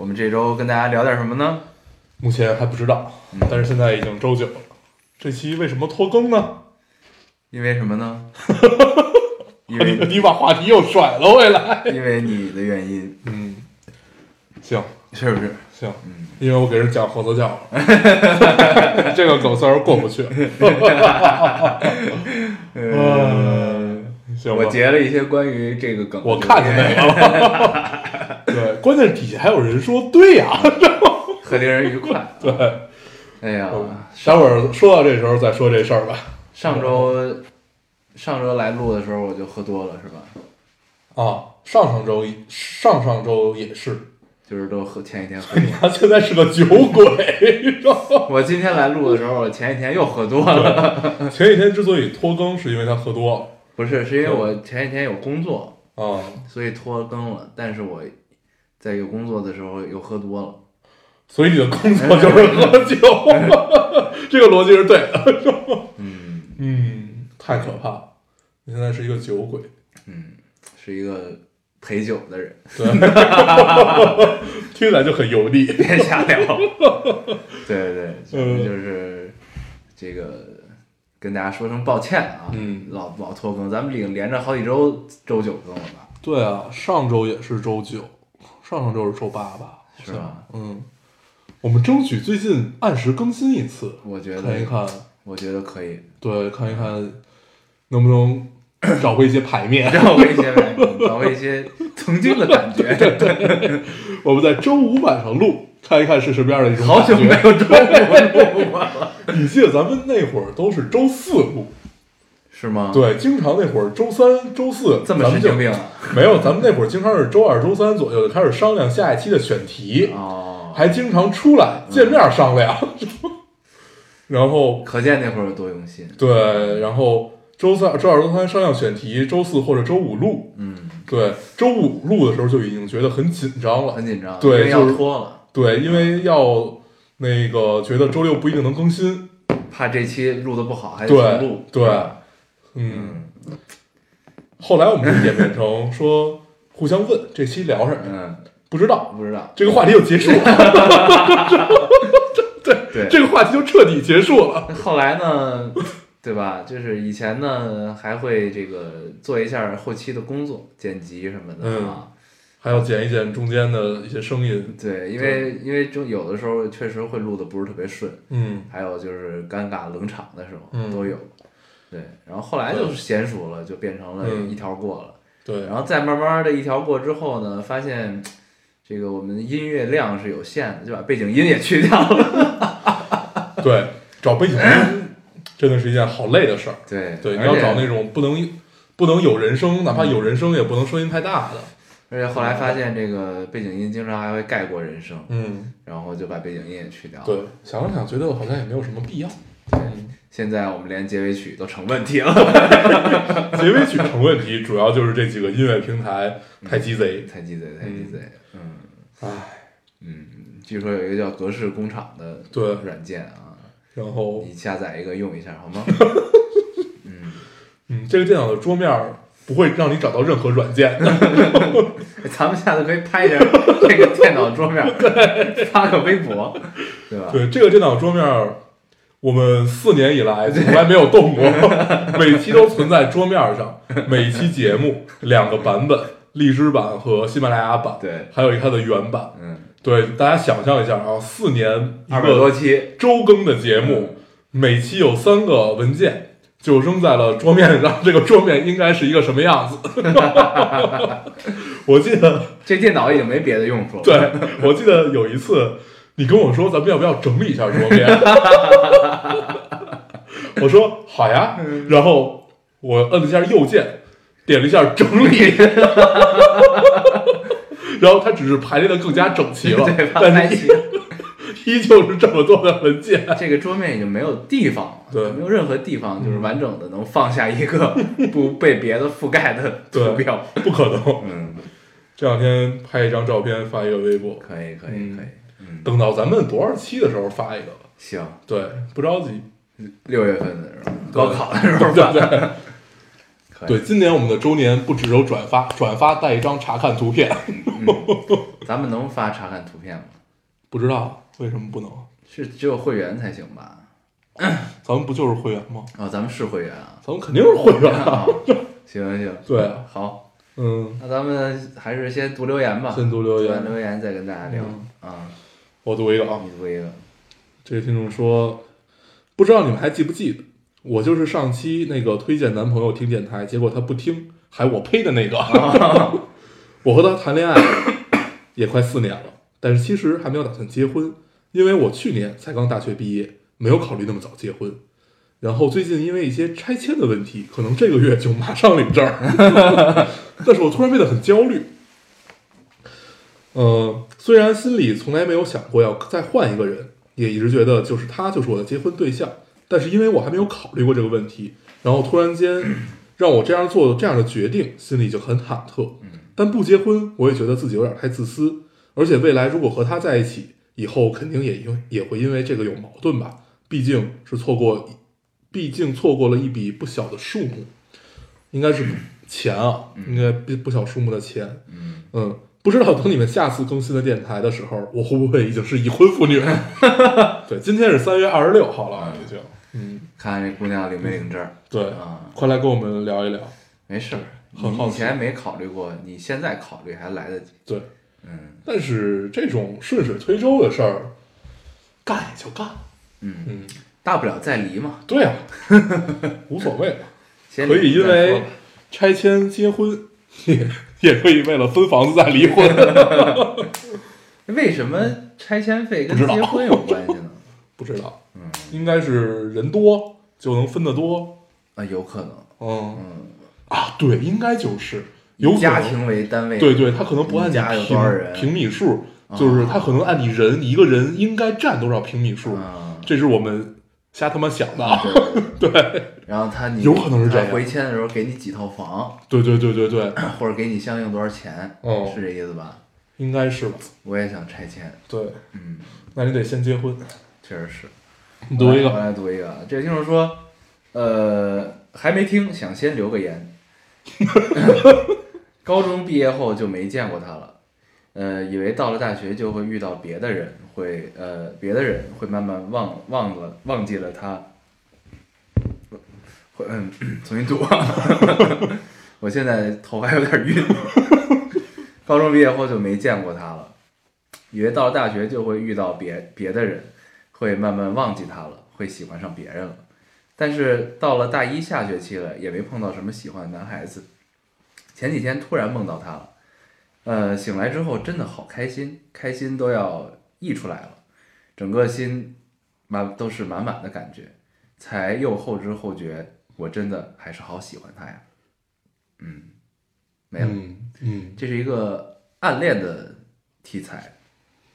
我们这周跟大家聊点什么呢？目前还不知道，但是现在已经周九了。这期为什么拖更呢？因为什么呢？因为你把话题又甩了回来。因为你的原因，嗯，行是不是？行，嗯因为我给人讲合作教了，这个梗算是过不去。嗯，行我截了一些关于这个梗，我看见那个了。对，关键是底下还有人说对呀、很令人愉快。对，哎呀，待会儿说到这时候再说这事儿吧。上周上周来录的时候我就喝多了，是吧？啊，上上周一上上周也是，就是都喝前一天喝多。他现在是个酒鬼？我今天来录的时候，我前一天又喝多了。前几天之所以拖更，是因为他喝多不是，是因为我前几天有工作，了啊，所以拖更了。但是我在有工作的时候又喝多了。所以你的工作就是喝酒，这个逻辑是对的。嗯嗯，太可怕了，你现在是一个酒鬼，嗯，是一个陪酒的人，对，听起来就很油腻。别瞎聊。对对对，就是这个跟大家说声抱歉啊，嗯老老拖更，咱们已经连着好几周周九更了吧？对啊，上周也是周九，上上周是周八吧？是吧？嗯，我们争取最近按时更新一次，我觉得看一看，我觉得可以，对，看一看能不能 找回一些牌面。找回一些牌面找回一些曾经的感觉。我们在周五晚上录，看一看是什么样的一种好久没有周五录了，你记得咱们那会儿都是周四录，是吗？，对，经常那会儿周三、周四这么咱们就神经病啊！没有，咱们那会儿经常是周二、周三左右就开始商量下一期的选题，哦，还经常出来见面商量，然后可见那会儿有多用心。对，然后周三、周二、周三商量选题，周四或者周五录，嗯，对，周五录的时候就已经觉得很紧张了。很，紧张，对就是拖了，对，因为要那个觉得周六不一定能更新，怕这期录的不好还得重录。对嗯，后来我们就演变成说互相问这期聊什么，嗯，不知道，不知道。这个话题就结束了，对对，这个话题就彻底结束了。后来呢，对吧？就是以前呢还会这个做一下后期的工作，剪辑什么的嗯啊。还要剪一剪中间的一些声音，对，因为因为就有的时候确实会录的不是特别顺，嗯还有就是尴尬冷场的时候嗯都有。对，然后后来就是娴熟了，就变成了嗯一条过了。对，然后再慢慢的一条过之后呢，发现这个我们音乐量是有限的，就把背景音也去掉了。对，找背景音真的是一件好累的事儿。对对，你要找那种不能不能有人声，哪怕有人声也不能声音太大的。而且后来发现这个背景音经常还会盖过人声，嗯，然后就把背景音也去掉。对，想了想，觉得好像也没有什么必要。对现在我们连结尾曲都成问题了，结尾曲成问题，主要就是这几个音乐平台太鸡贼。太鸡贼，太鸡贼。嗯唉，嗯，据说有一个叫格式工厂的对，软件啊，然后你下载一个用一下好吗？嗯，嗯，这个电脑的桌面儿不会让你找到任何软件。咱们下次可以拍一下这个电脑桌面，发个微博，对吧？对，这个电脑桌面，我们四年以来从来没有动过，每期都存在桌面上。每期节目两个版本，荔枝版和喜马拉雅版，对，还有一个它的原版。嗯，对，大家想象一下啊，四年一二百多个期，周更的节目，每期有三个文件，就扔在了桌面上。这个桌面应该是一个什么样子？我记得，这电脑已经没别的用处了。对我记得有一次，你跟我说咱们要不要整理一下桌面？我说好呀，然后我摁了一下右键，点了一下整理，然后它只是排列的更加整齐了对，把它但是。依旧是这么多的文件。这个桌面已经没有地方了，对没有任何地方就是完整的能放下一个不 被别的覆盖的图标。不可能。嗯，这两天拍一张照片发一个微博，可以，可以，嗯可以。嗯，等到咱们多少期的时候发一个。行，对，不着急。六月份的时候，高考的时候发。对可以对，今年我们的周年不只有转发，转发带一张查看图片。咱们能发查看图片吗？不知道为什么不能？是只有会员才行吧？咱们不就是会员吗？哦，咱们是会员啊。咱们肯定是会员啊。行行行，对啊好，嗯，那咱们还是先读留言吧。先读留言完留言再跟大家聊嗯啊。我读一个啊。你读一个，这个听众说，不知道你们还记不记得，我就是上期那个推荐男朋友听电台，结果他不听，还我呸的那个。我和他谈恋爱也快四年了，但是其实还没有打算结婚，因为我去年才刚大学毕业，没有考虑那么早结婚。然后最近因为一些拆迁的问题，可能这个月就马上领证儿，但是我突然变得很焦虑。呃，虽然心里从来没有想过要再换一个人，也一直觉得就是他就是我的结婚对象，但是因为我还没有考虑过这个问题，然后突然间让我这样做这样的决定，心里就很忐忑。但不结婚，我也觉得自己有点太自私，而且未来如果和他在一起，以后肯定也因也会因为这个有矛盾吧，毕竟是错过，毕竟错过了一笔不小的数目，应该是钱啊，应该不不小数目的钱。嗯，嗯，不知道等你们下次更新的电台的时候，我会不会已经是已婚妇女？对，今天是三月二十六号了啊，已经。嗯，看看这姑娘领没领证对，啊？快来跟我们聊一聊。没事以前没考虑过，你现在考虑还来得及。对，嗯。但是这种顺水推舟的事儿，干也就干。嗯，嗯，大不了再离嘛，对啊，无所谓，先可以因为拆迁结婚，也也可以为了分房子再离婚。为什么拆迁费跟结婚有关系呢？不知道，嗯。应该是人多就能分得多。啊，有可能，嗯。嗯，啊，对，应该就是有家庭为单位，对对，他可能不按你你家有平多少人平米数，就是他可能按你人一个人应该占多少平米数，啊，这是我们瞎他妈想的啊。对对然后他你有可能是这样回迁的时候给你几套房，对对对对对，或者给你相应多少钱，哦是这意思吧？应该是吧？我也想拆迁，对，嗯，那你得先结婚。确实是。你读一个，我来读一个啊。这个听众说，呃，还没听，想先留个言。高中毕业后就没见过他了，呃，以为到了大学就会遇到别的人，会呃，别的人会慢慢忘忘了忘记了他。会嗯，重新读。我现在头还有点晕。高中毕业后就没见过他了，以为到了大学就会遇到别别的人，会慢慢忘记他了，会喜欢上别人了。但是到了大一下学期了，也没碰到什么喜欢的男孩子。前几天突然梦到他了，呃，醒来之后真的好开心，开心都要溢出来了，整个心满都是满满的感觉，才又后知后觉，我真的还是好喜欢他呀。嗯，没了，嗯嗯这是一个暗恋的题材。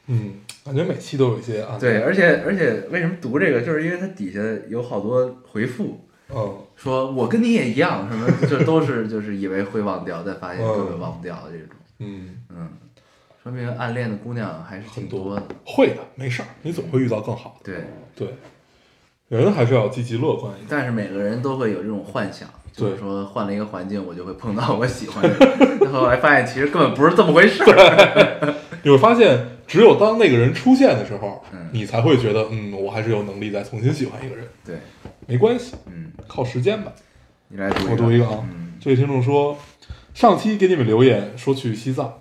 嗯，感觉每期都有一些啊。对，，而且而且为什么读这个，就是因为它底下有好多回复，嗯说我跟你也一样，什么 这都是就是以为会忘掉，但发现根本忘不掉的这种。嗯，嗯，说明暗恋的姑娘还是挺多的。会的，没事儿，你总会遇到更好的。对，对，人还是要积极乐观一点。但是每个人都会有这种幻想，就是说换了一个环境，我就会碰到我喜欢的人。后来发现其实根本不是这么回事儿。你会发现，只有当那个人出现的时候，嗯你才会觉得，嗯，我还是有能力再重新喜欢一个人。对，没关系，嗯，靠时间吧。你来读我读一个啊，嗯这位听众说，上期给你们留言说去西藏，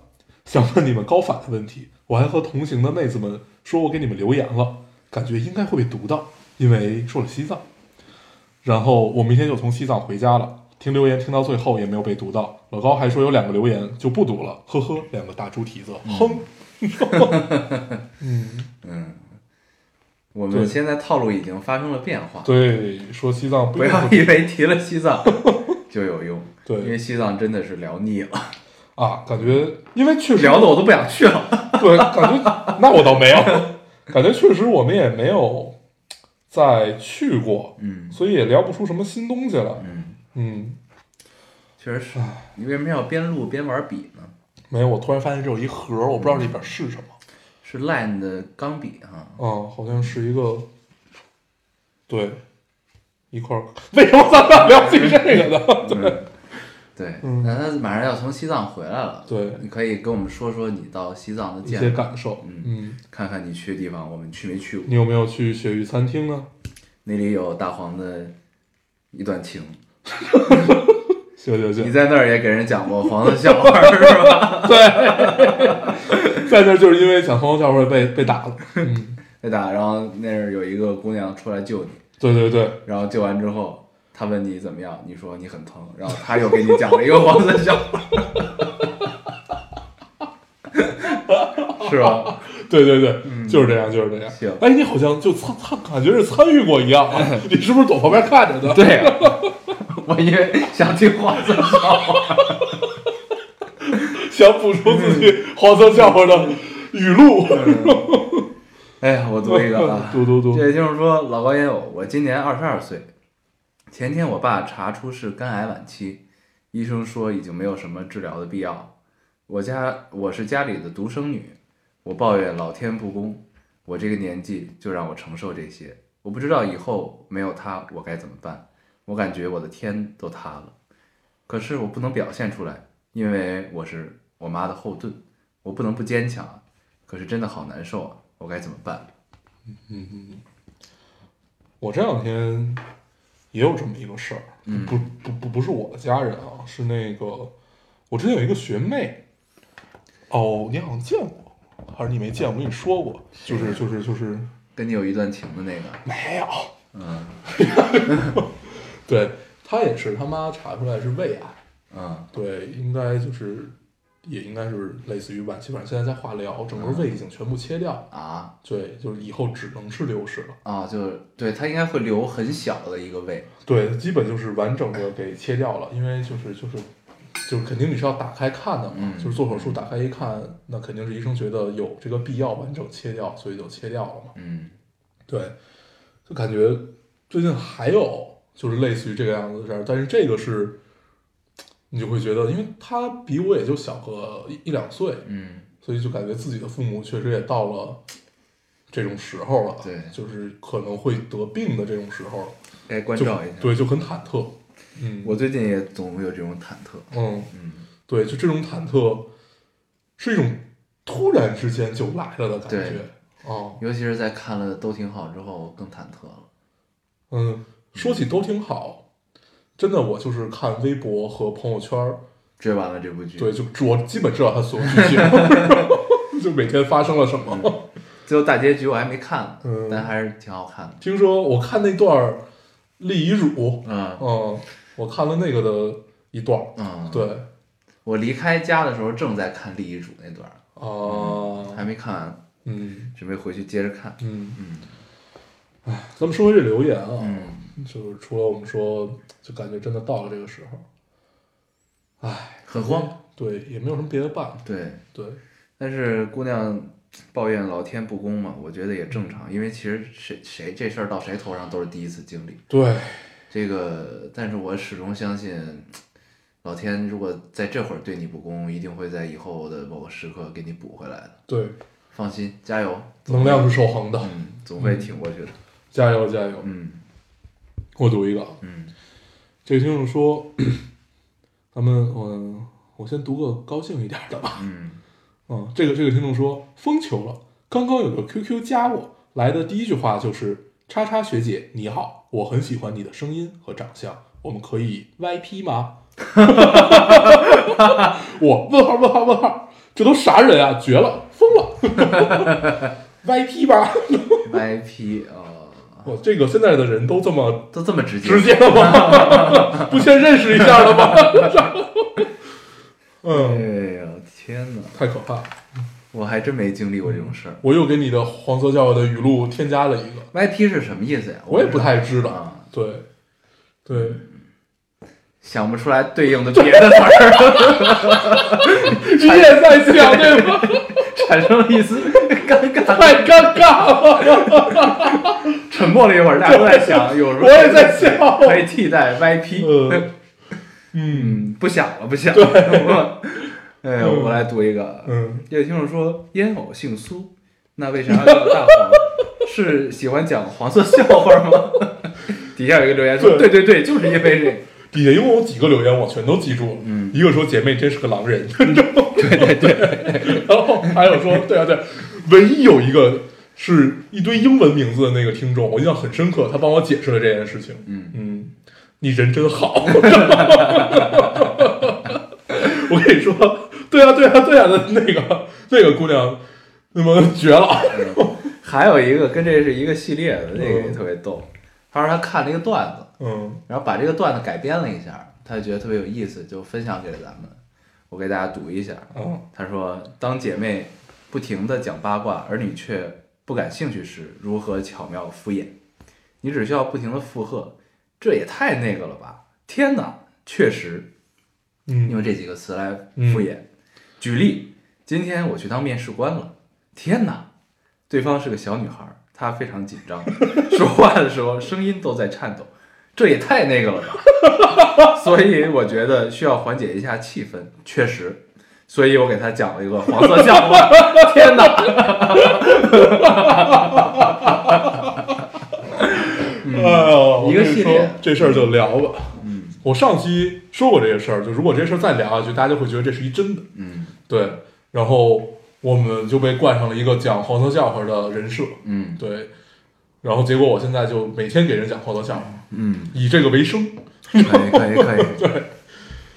想问你们高反的问题，我还和同行的妹子们说我给你们留言了，感觉应该会被读到，因为说了西藏。然后我明天就从西藏回家了，听留言听到最后也没有被读到，老高还说有两个留言就不读了，呵呵，两个大猪蹄子，哼。嗯，嗯，我们现在套路已经发生了变化。对，说西藏不不要以为提了西藏 就有用，对因为，西藏真的是聊腻了。啊，感觉因为确实聊的我都不想去了。对，感觉那我倒没有，感觉确实我们也没有再去过，嗯所以也聊不出什么新东西了。嗯，嗯，确实是。你为什么要边录边玩笔呢？没有，我突然发现这有一盒，我不知道里边是什么。是 Line 的钢笔哈。嗯，好像是一个，对，一块儿。为什么咱俩聊起这个呢？对对，嗯那他马上要从西藏回来了。对你可以跟我们说说你到西藏的一些见，感受。嗯嗯，看看你去的地方我们去没去过。你有没有去雪域餐厅呢？那里有大黄的一段情，行行行，你在那儿也给人讲过黄色笑话 是吧？在那儿就是因为讲黄色笑话被被打了。嗯，对的，然后那儿有一个姑娘出来救你，对对对，然后救完之后，她问你怎么样，你说你很疼，然后她又给你讲了一个黄色笑话，是吧？对对对，就是这样，就是这样。行哎，你好像就参参，感觉是参与过一样啊！你是不是躲旁边看着的？对呀、我因为想听黄色笑话，想补充自己黄色笑话的语录。哎呀，我读一个啊，读读读这位听众说：“老高烟友，我今年二十二岁，前天我爸查出是肝癌晚期，医生说已经没有什么治疗的必要。我家我是家里的独生女，我抱怨老天不公，我这个年纪就让我承受这些，我不知道以后没有他我该怎么办，我感觉我的天都塌了，可是我不能表现出来，因为我是我妈的后盾，我不能不坚强啊，可是真的好难受啊，我该怎么办？”嗯嗯嗯我这两天也有这么一个事儿，嗯不不不不是我的家人啊，是那个我之前有一个学妹，哦，你好像见过，还是你没见过？我跟你说过，就是就是就是跟你有一段情的那个，没有，嗯 对他也是，他妈查出来是胃癌，嗯。对，应该就是也应该是类似于晚期，反正现在在化疗，整个胃已经全部切掉，啊。对，就是以后只能是流食了。啊，就是对他应该会留很小的一个胃，对，基本就是完整的给切掉了，因为就是就是就是肯定你是要打开看的嘛，嗯。就是做手术打开一看，那肯定是医生觉得有这个必要完整切掉，所以就切掉了嘛。嗯。对，就感觉最近还有就是类似于这个样子的事儿，但是这个是你就会觉得，因为他比我也就小个一一两岁，嗯所以就感觉自己的父母确实也到了这种时候了，对就是可能会得病的这种时候了。该关照一下。对，就很忐忑。嗯，我最近也总会有这种忐忑，嗯，嗯对，就这种忐忑，是一种突然之间就来了的感对觉。哦，尤其是在看了都挺好之后更忐忑了。嗯，说起都挺好，真的，我就是看微博和朋友圈，追完了这部剧，对，就我基本知道他所有剧情，就每天发生了什么。最后大结局我还没看，嗯。但还是挺好看的。听说我看那段立遗嘱，嗯。嗯，我看了那个的一段儿，嗯，，对，我离开家的时候正在看立遗嘱那段儿，啊，还没看完，嗯。准备回去接着看。嗯，嗯。哎咱们说回这留言啊，嗯，就是除了我们说，就感觉真的到了这个时候，唉，很慌。对，也没有什么别的办法。对，对，但是姑娘抱怨老天不公嘛，我觉得也正常，因为其实谁谁这事儿到谁头上都是第一次经历。对，这个，但是我始终相信，老天如果在这会儿对你不公，一定会在以后的某个时刻给你补回来的。对，放心，加油，能量是守恒的，嗯，总会挺过去的。加油加油！嗯我读一个啊，嗯这个听众说，咱们我，我先读个高兴一点的吧。嗯 嗯，这个这个听众说，疯球了，刚刚有个 QQ 加我，来的第一句话就是“叉叉学姐你好，我很喜欢你的声音和长相，我们可以 YP 吗？” 我问号问号问号，这都啥人啊？绝了，疯了！YP 吧？，YP 哦，我这个现在的人都这么都这么直接，直接了吗？不先认识一下了吗？嗯 哎嗯，呀，天哪，太可怕了！我还真没经历过这种事儿。我又给你的黄色笑话的语录添加了一个，YP 是什么意思呀？我也不太知道。啊。对，对，想不出来对应的别的词儿，你也在想对吗？产生了一丝尴尬。太尴尬了，沉默了一会儿，大家都在想，有什么我也在想可以替代 YP。嗯不想了，不想了。我 哎我来读一个。嗯，有听众说烟偶姓苏，那为啥要叫大黄？是喜欢讲黄色笑话吗？底下有一个留言说，对对对，就是因为这个。底下一共有几个留言，我全都记住了。嗯一个说姐妹真是个狼人，对 对对，然后还有说对啊对，唯一有一个是一堆英文名字的那个听众，我印象很深刻，他帮我解释了这件事情。嗯嗯，你人真好。我跟你说，对啊对啊对啊的那个那个姑娘，那么绝了。还有一个跟这是一个系列的，那个也嗯特别逗。他说他看了一个段子，嗯然后把这个段子改编了一下，他就觉得特别有意思，就分享给了咱们。我给大家读一下。嗯他说：“当姐妹不停的讲八卦，而你却不感兴趣时，如何巧妙敷衍？你只需要不停地附和，这也太那个了吧！天哪，确实，嗯，用这几个词来敷衍。举例，今天我去当面试官了，天哪，对方是个小女孩，她非常紧张，说话的时候声音都在颤抖，这也太那个了吧！所以我觉得需要缓解一下气氛，确实，所以我给他讲了一个黄色笑话，天哪！哎呦，我一个系列这事儿就聊吧。嗯我上期说过这个事儿，就如果这事儿再聊下去，大家就会觉得这是一真的。嗯对，然后我们就被冠上了一个讲黄色笑话的人设。嗯对，然后结果我现在就每天给人讲黄色笑话，嗯，以这个为生。可以可以可以，对，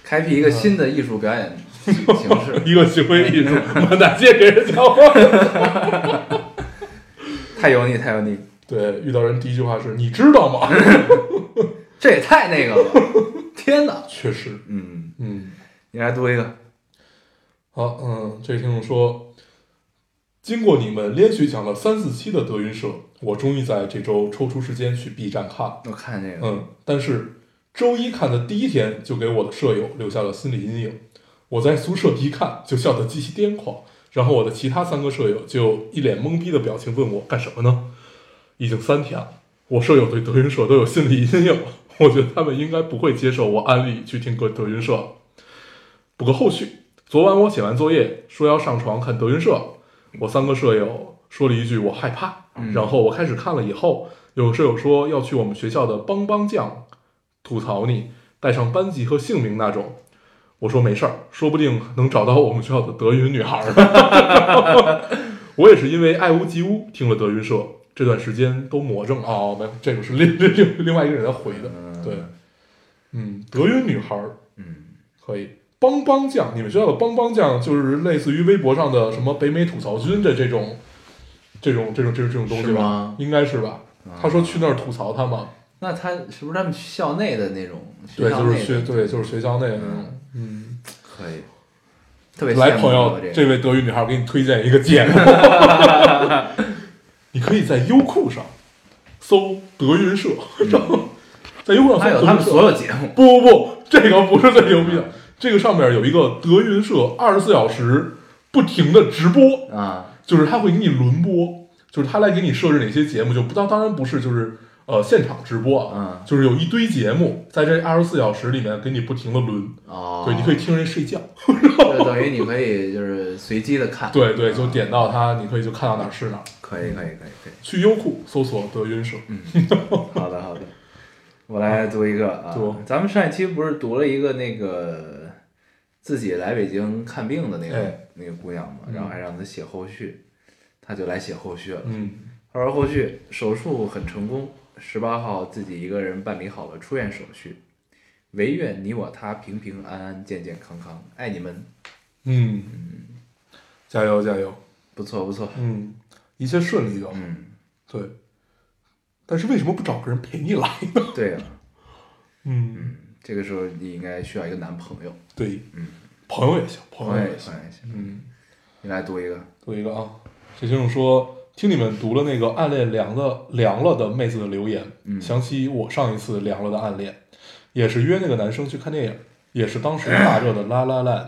开辟一个新的艺术表演形式，一个行为艺术，满大街给人讲话。太油腻太油腻，对，遇到人第一句话是你知道吗？这也太那个了，天哪！确实，嗯，嗯。你来读一个。好，嗯，这位听众说，经过你们连续讲了三四期的德云社，我终于在这周抽出时间去 B 站看了。我看这个，嗯，但是周一看的第一天就给我的舍友留下了心理阴影。我在宿舍一看就笑得极其癫狂，然后我的其他三个舍友就一脸懵逼的表情问我干什么呢？已经三天了，我舍友对德云社都有心理阴影了，我觉得他们应该不会接受我安利去听歌德云社。不过后续，昨晚我写完作业说要上床看德云社，我三个舍友说了一句我害怕，嗯然后我开始看了以后，有舍友说要去我们学校的帮帮酱吐槽你，带上班级和姓名那种。我说没事儿，说不定能找到我们学校的德云女孩儿呢。我也是因为爱屋及乌听了德云社，这段时间都魔怔哦，没有，这个是另 另另另外一个人回的。嗯对，嗯，德云女孩儿嗯，可以。帮帮酱，你们学校的帮帮酱就是类似于微博上的什么北美吐槽君的这种，这种这种这种这种东西吧？应该是吧？啊他说去那儿吐槽他吗，那他是不是他们校内的那种？对，就是学对，就是学校内的那种，嗯。可以，特别来，朋友，这这个位德语女孩，我给你推荐一个节目，你可以在优酷上搜德云社，然后在优酷上搜德云社。他们所有节目，不不不，这个不是最牛逼的，这个上面有一个德云社二十四小时不停的直播，啊，就是他会给你轮播，就是他来给你设置哪些节目，就不当当然不是就是呃现场直播啊，嗯，就是有一堆节目在这二十四小时里面给你不停的轮，哦，对，你可以听人睡觉。就等于你可以就是随机的看，对对，就点到它，你可以就看到哪儿是哪儿。可以可以可以。可以，去优酷搜索德云社，嗯。好的好的，我来读一个啊读，咱们上一期不是读了一个那个自己来北京看病的那个哎。那个姑娘嘛，嗯。然后还让她写后续，她就来写后续了。嗯。她说后续手术很成功，十八号自己一个人办理好了出院手续，唯愿你我他平平安安、健健康康，爱你们，嗯，加油加油，不错不错，嗯，一切顺利就好。嗯，对，但是为什么不找个人陪你来呢？对啊，嗯，这个时候你应该需要一个男朋友，对，嗯，朋友也行，朋朋友也行。行也行，嗯，你来读一个，读一个啊，这听众说，听你们读了那个暗恋凉的凉了的妹子的留言，嗯想起我上一次凉了的暗恋，也是约那个男生去看电影，也是当时大热的《La La Land》，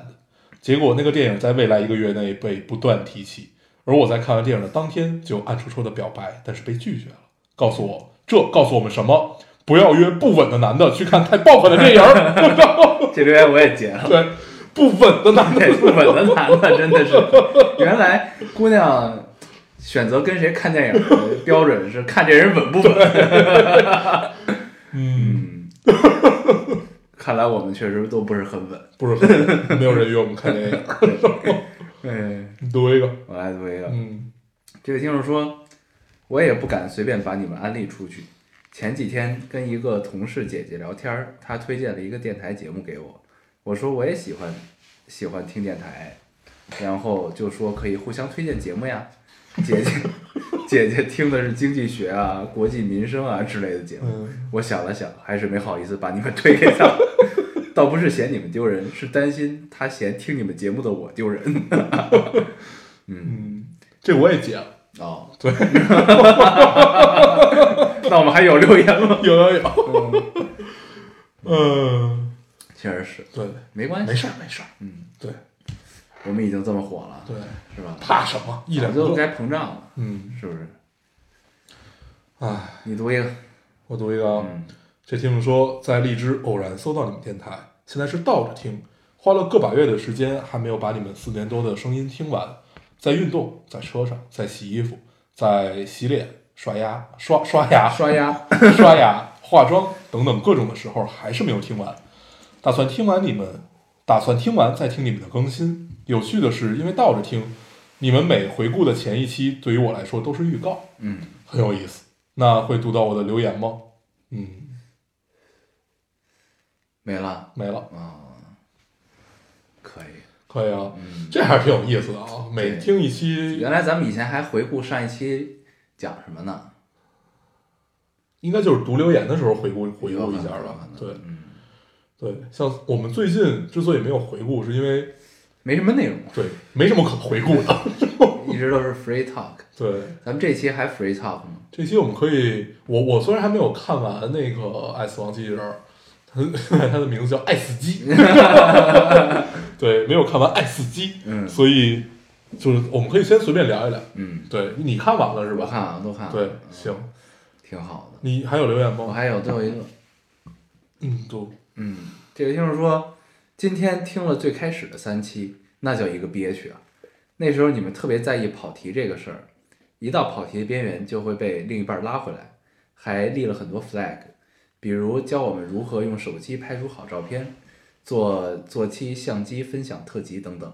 结果那个电影在未来一个月内被不断提起，而我在看完电影的当天就暗戳戳的表白，但是被拒绝了，告诉我这告诉我们什么？不要约不稳的男的去看太爆款的电影儿，这留言我也截了。对，不稳的男的，不稳的男的真的是，原来姑娘选择跟谁看电影的 标准是看这人稳不稳。嗯，嗯，看来我们确实都不是很稳。不是很，没有人约我们看电影儿。嗯，你读一个，我来读一个，嗯这位听众说，我也不敢随便把你们安利出去。前几天跟一个同事姐姐聊天儿，她推荐了一个电台节目给我，我说我也喜欢喜欢听电台，然后就说可以互相推荐节目呀。姐姐姐姐听的是经济学啊、国际民生啊之类的节目，嗯。我想了想，还是没好意思把你们推给他。倒不是嫌你们丢人，是担心他嫌听你们节目的我丢人。嗯，这我也接了，哦，对，那我们还有留言吗？有有有，嗯，确实是，对，没关系，没事儿没事儿，嗯，对我们已经这么火了，对，是吧？怕什么？一脸不动，早就该膨胀了，嗯，是不是？唉，你读一个，我读一个啊，嗯，这听众说在荔枝偶然搜到你们电台，现在是倒着听，花了个把月的时间，还没有把你们四年多的声音听完，在运动，在车上，在洗衣服，在洗脸、刷牙、刷刷牙、刷牙，刷牙、化妆等等各种的时候，还是没有听完。打算听完你们，打算听完再听你们的更新。有趣的是，因为倒着听，你们每回顾的前一期对于我来说都是预告，嗯，很有意思。那会读到我的留言吗？嗯，没了没了，啊，可以，可以啊，嗯，这还是挺有意思的啊。每听一期，原来咱们以前还回顾上一期讲什么呢？应该就是读留言的时候回顾回顾一下吧。对嗯，对，像我们最近之所以没有回顾，是因为没什么内容，对没什么可回顾的。一直都是 free talk。对，咱们这期还 free talk 吗？这期我们可以，我我虽然还没有看完那个《爱死亡机器人》，它它的名字叫《爱死机》，对，没有看完《爱死机》，嗯所以就是我们可以先随便聊一聊。嗯，对你看完了是吧？我看了，都看了。对，嗯行，挺好的。你还有留言吗？我还有最后一个，嗯，对，嗯，这个听众说，今天听了最开始的三期，那叫一个憋屈啊！那时候你们特别在意跑题这个事儿，一到跑题的边缘就会被另一半拉回来，还立了很多 flag，比如教我们如何用手机拍出好照片，做做期相机分享特辑等等。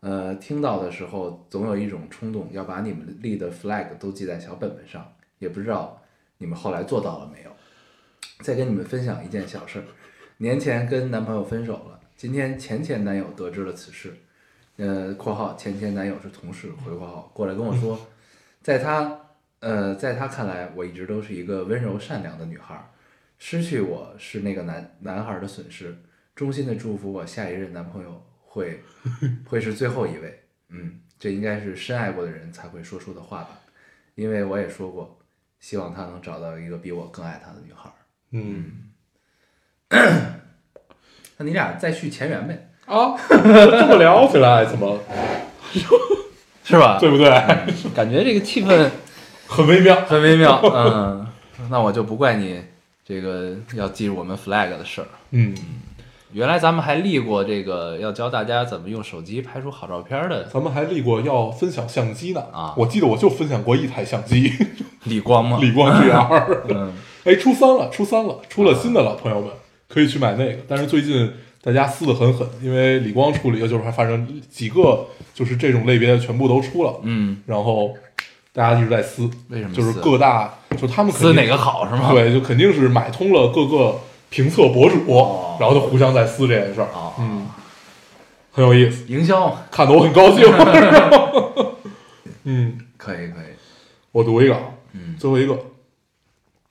呃，听到的时候总有一种冲动，要把你们立的 flag 都记在小本本上，也不知道你们后来做到了没有。再跟你们分享一件小事儿，年前跟男朋友分手了，今天前前男友得知了此事，呃（括号前前男友是同事）回括号。过来跟我说，在他呃在他看来，我一直都是一个温柔善良的女孩儿，失去我是那个男男孩儿的损失，衷心的祝福我下一任男朋友会 会是最后一位，嗯，这应该是深爱过的人才会说出的话吧，因为我也说过，希望他能找到一个比我更爱他的女孩儿。嗯 那你俩再续前缘呗，啊，这么聊起来怎么是吧？对不对？感觉这个气氛 很微妙。很微妙。嗯，那我就不怪你这个要记住我们 flag 的事儿。嗯，原来咱们还立过这个要教大家怎么用手机拍出好照片的咱们还立过要分享相机呢啊我记得我就分享过一台相机，理光吗？理光 GR。嗯，哎，初三了，初三了，出了新的了，朋友们可以去买那个。但是最近大家撕的很狠，因为理光处理的就是还反正几个就是这种类别的全部都出了，嗯，然后大家一直在撕，为什么就是各大就他们撕哪个好是吗？，对，就肯定是买通了各个评测博主，哦。然后就互相在撕这件事儿，哦。嗯，很有意思，营销？嘛，看得我很高兴。嗯，可以可以。我读一个啊，嗯。最后一个，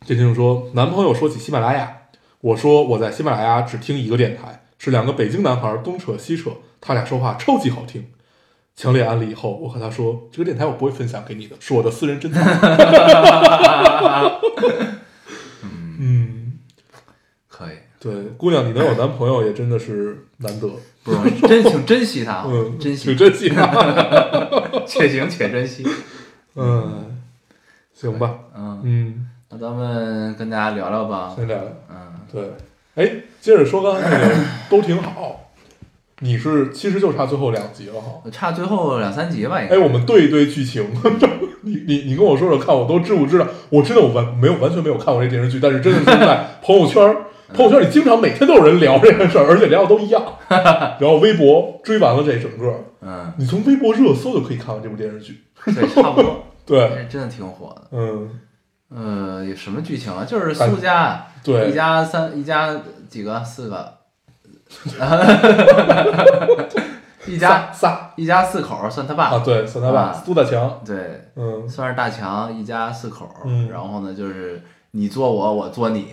这听众说，男朋友说起喜马拉雅，我说我在喜马拉雅只听一个电台，是两个北京男孩东扯西扯，他俩说话超级好听。强烈安利以后，我和他说，这个电台我不会分享给你的，是我的私人珍藏。嗯，可以，对，姑娘，你能有男朋友也真的是难得，不容易，真请珍惜他，嗯，珍惜挺，珍惜他。且行且珍惜。嗯，行吧，嗯，嗯，那咱们跟大家聊聊吧。先聊聊。嗯，对，哎，接着说刚才那个都挺好。你是其实就差最后两集了哈。差最后两三集吧，应该。哎，我们对一对剧情，你你你跟我说说看，我都知不知道？我真的我完没有完全没有看过这电视剧，但是真的是在 朋友圈儿，朋友圈里经常每天都有人聊这件事儿，而且聊的都一样。然后微博追完了这整个，嗯，你从微博热搜就可以看完这部电视剧。对，差不多。对，哎真的挺火的。嗯，呃，有什么剧情啊？就是苏家对。一家三一家几个四个，一家仨一家四口算他爸。啊，对，算他爸啊。苏大强，对，嗯。算是大强一家四口。嗯。然后呢，就是你作我，我作你，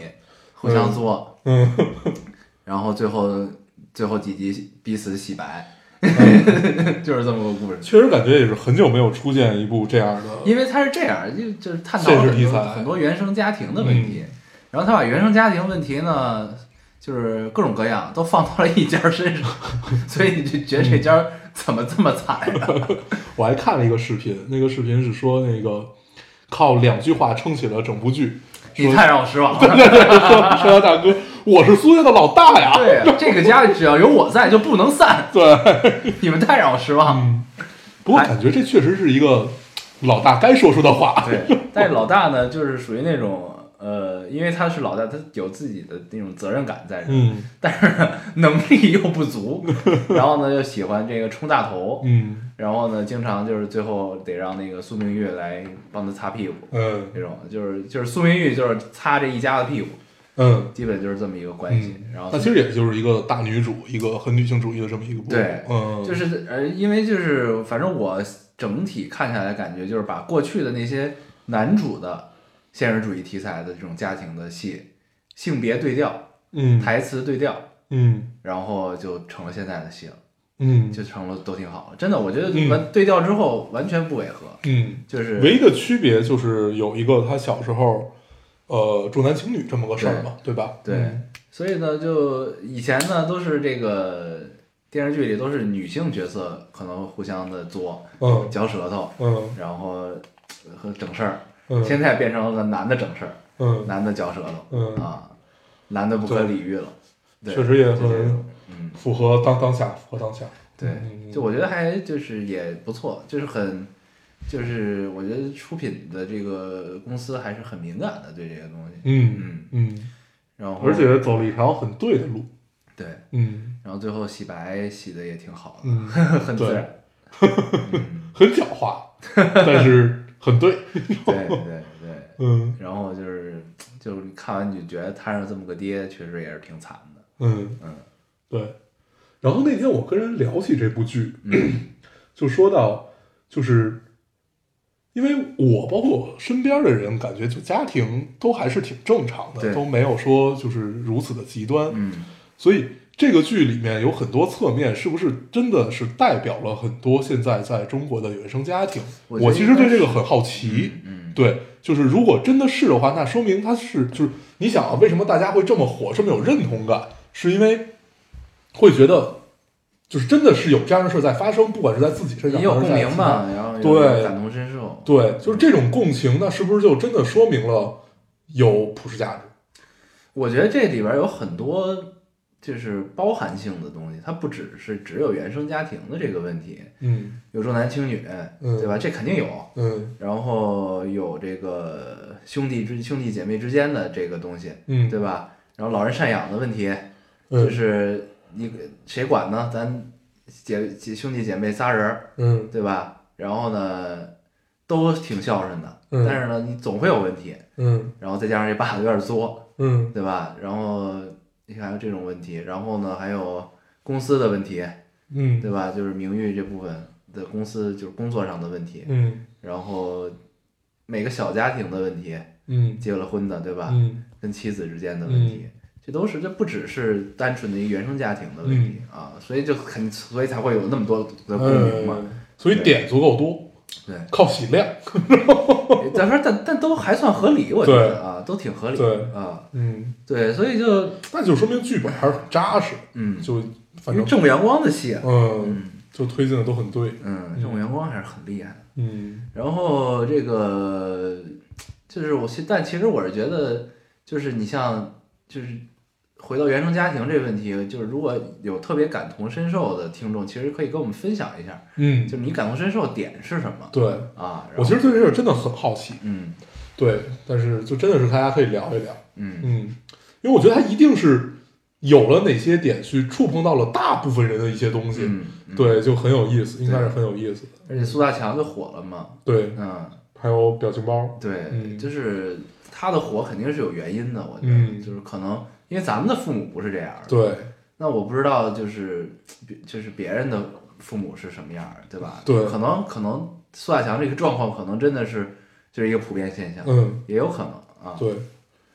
互相作。嗯，然后最后最后几集彼此洗白，就是这么个故事。确实感觉也是很久没有出现一部这样的，因为他是这样，就就是探讨很多很多原生家庭的问题，嗯然后他把原生家庭问题呢，就是各种各样都放到了一家身上，所以你就觉得这家怎么这么惨啊？我还看了一个视频，那个视频是说那个靠两句话撑起了整部剧，你太让我失望了。说说大哥，我是苏家的老大呀，对，这个家里只要有我在就不能散，对，你们太让我失望。嗯，不过感觉这确实是一个老大该说出的话，对，但是老大呢，就是属于那种。呃，因为他是老大，他有自己的那种责任感在这，嗯但是呢，能力又不足，然后呢，又喜欢这个冲大头，嗯然后呢，经常就是最后得让那个苏明玉来帮他擦屁股，嗯这种就是就是苏明玉就是擦这一家子屁股，嗯。基本就是这么一个关系。然后那其实也就是一个大女主，一个很女性主义的这么一个部分，对嗯，就是呃，因为就是反正我整体看下来感觉就是把过去的那些男主的现实主义题材的这种家庭的戏，性别对调、嗯。台词对调，嗯。然后就成了现在的戏了，嗯。就成了都挺好的。真的，我觉得嗯完对调之后完全不违和，嗯，就是唯一的区别就是有一个他小时候，呃，重男轻女这么个事儿嘛，对吧？对嗯所以呢，就以前呢都是这个电视剧里都是女性角色可能互相的作嗯嚼舌头，嗯然后呃和整事儿。嗯现在变成了男的整事儿，嗯，男的嚼舌头，嗯啊，男的不可理喻了。对确实也很嗯，符合当当下，符合当下。对，嗯就我觉得还就是也不错，就是很。就是我觉得出品的这个公司还是很敏感的对这些东西，嗯嗯，嗯，然后而且走了一条很对的路。对，嗯。然后最后洗白洗的也挺好的，嗯，很自然，很狡猾，但是很对。对对对，嗯。然后就是就是看完你就觉得摊上这么个爹，确实也是挺惨的，嗯。嗯。对。然后那天我跟人聊起这部剧，嗯。就说到，就是因为我包括我身边的人，感觉就家庭都还是挺正常的，都没有说就是如此的极端。嗯，所以这个剧里面有很多侧面，是不是真的是代表了很多现在在中国的原生家庭？我我其实对这个很好奇。嗯，对，就是如果真的是的话，那说明他是就是你想啊，为什么大家会这么火，这么有认同感？是因为会觉得就是真的是有这样的事在发生，不管是在自己身上，也有共鸣吧，然后有对感同身受，对，就是这种共情，那是不是就真的说明了有普世价值？我觉得这里边有很多就是包含性的东西，它不只是只有原生家庭的这个问题，嗯有重男轻女，嗯对吧？这肯定有。嗯然后有这个兄弟之兄弟姐妹之间的这个东西，嗯，对吧？然后老人赡养的问题，嗯就是你谁管呢？咱姐姐兄弟姐妹仨人儿，嗯对吧？然后呢，都挺孝顺的，嗯但是呢，你总会有问题。嗯然后再加上这爸有点作，嗯对吧？然后你看还有这种问题，然后呢，还有公司的问题，嗯对吧？就是名誉这部分的公司就是工作上的问题，嗯然后每个小家庭的问题，嗯结了婚的，对吧？嗯跟妻子之间的问题，这都是这不只是单纯的一个原生家庭的问题、啊，所以就肯所以才会有那么多的共鸣嘛。嗯，所以点足够多。对对，靠洗量。咱说但但都还算合理，我觉得啊，都挺合理。对啊，嗯，对，所以就那就说明剧本还是很扎实。嗯，就反正正午阳光的戏啊，嗯，嗯就推进的都很对。嗯，正午阳光还是很厉害的。嗯然后这个就是我其，但其实我是觉得，就是你像就是回到原生家庭这个问题，就是如果有特别感同身受的听众，其实可以跟我们分享一下，嗯，就是你感同身受的点是什么对啊？我其实对这事真的很好奇。嗯对，但是就真的是大家可以聊一聊。嗯嗯，因为我觉得他一定是有了哪些点去触碰到了大部分人的一些东西。嗯，嗯，对，就很有意思，应该是很有意思的。而且苏大强就火了嘛，对，嗯，还有表情包。对，嗯就是他的火肯定是有原因的，我觉得，嗯就是可能因为咱们的父母不是这样的，对那我不知道，就是就是别人的父母是什么样儿，对吧？对可能可能苏大强这个状况，可能真的是就是一个普遍现象，嗯，也有可能啊。对，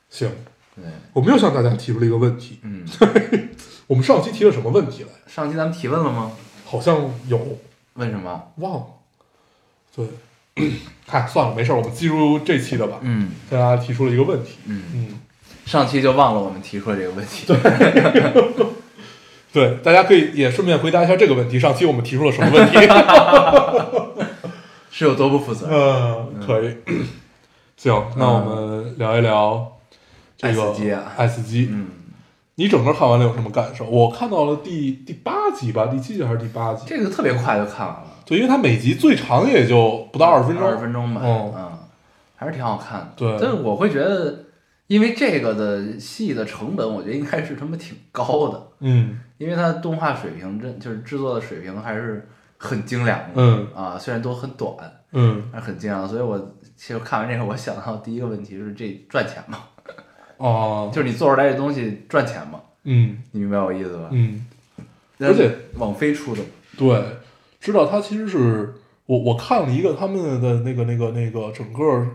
行，对，我们又向大家提出了一个问题。嗯，我们上期提了什么问题来？上期咱们提问了吗？好像有问什么？忘了。对，嗨，算了，没事儿，我们进入这期的吧。嗯向大家提出了一个问题。嗯，嗯，上期就忘了我们提出了这个问题。对，大家可以也顺便回答一下这个问题。上期我们提出了什么问题？是有多不负责任？嗯，可以。行，那我们聊一聊这个爱死机。嗯，你整个看完了有什么感受？我看到了第第八集吧，第七集还是第八集？这个特别快就看完了，对，因为它每集最长也就不到二十分钟。二十分钟吧。嗯嗯，还是挺好看的。对但是我会觉得，因为这个的戏的成本，我觉得应该是他妈挺高的。嗯因为它动画水平真就是制作的水平还是很精良的，嗯啊，虽然都很短，嗯，但是很精良。所以我其实看完这个，我想到第一个问题是这赚钱吗？哦，就是你做出来这东西赚钱吗？嗯你明白我意思吧？嗯，而且网飞出的，对，知道它其实是我我看了一个他们的那个那个那个整个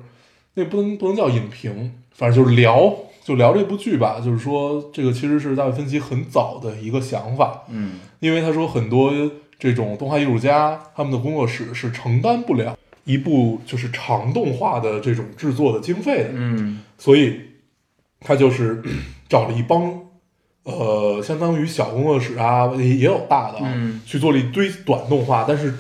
那不能不能叫影评，反正就是聊就聊这部剧吧，就是说这个其实是大卫芬奇很早的一个想法，嗯因为他说很多这种动画艺术家他们的工作室是承担不了一部就是长动画的这种制作的经费的，嗯。所以他就是 找了一帮呃，相当于小工作室啊，也也有大的啊，嗯去做了一堆短动画，但是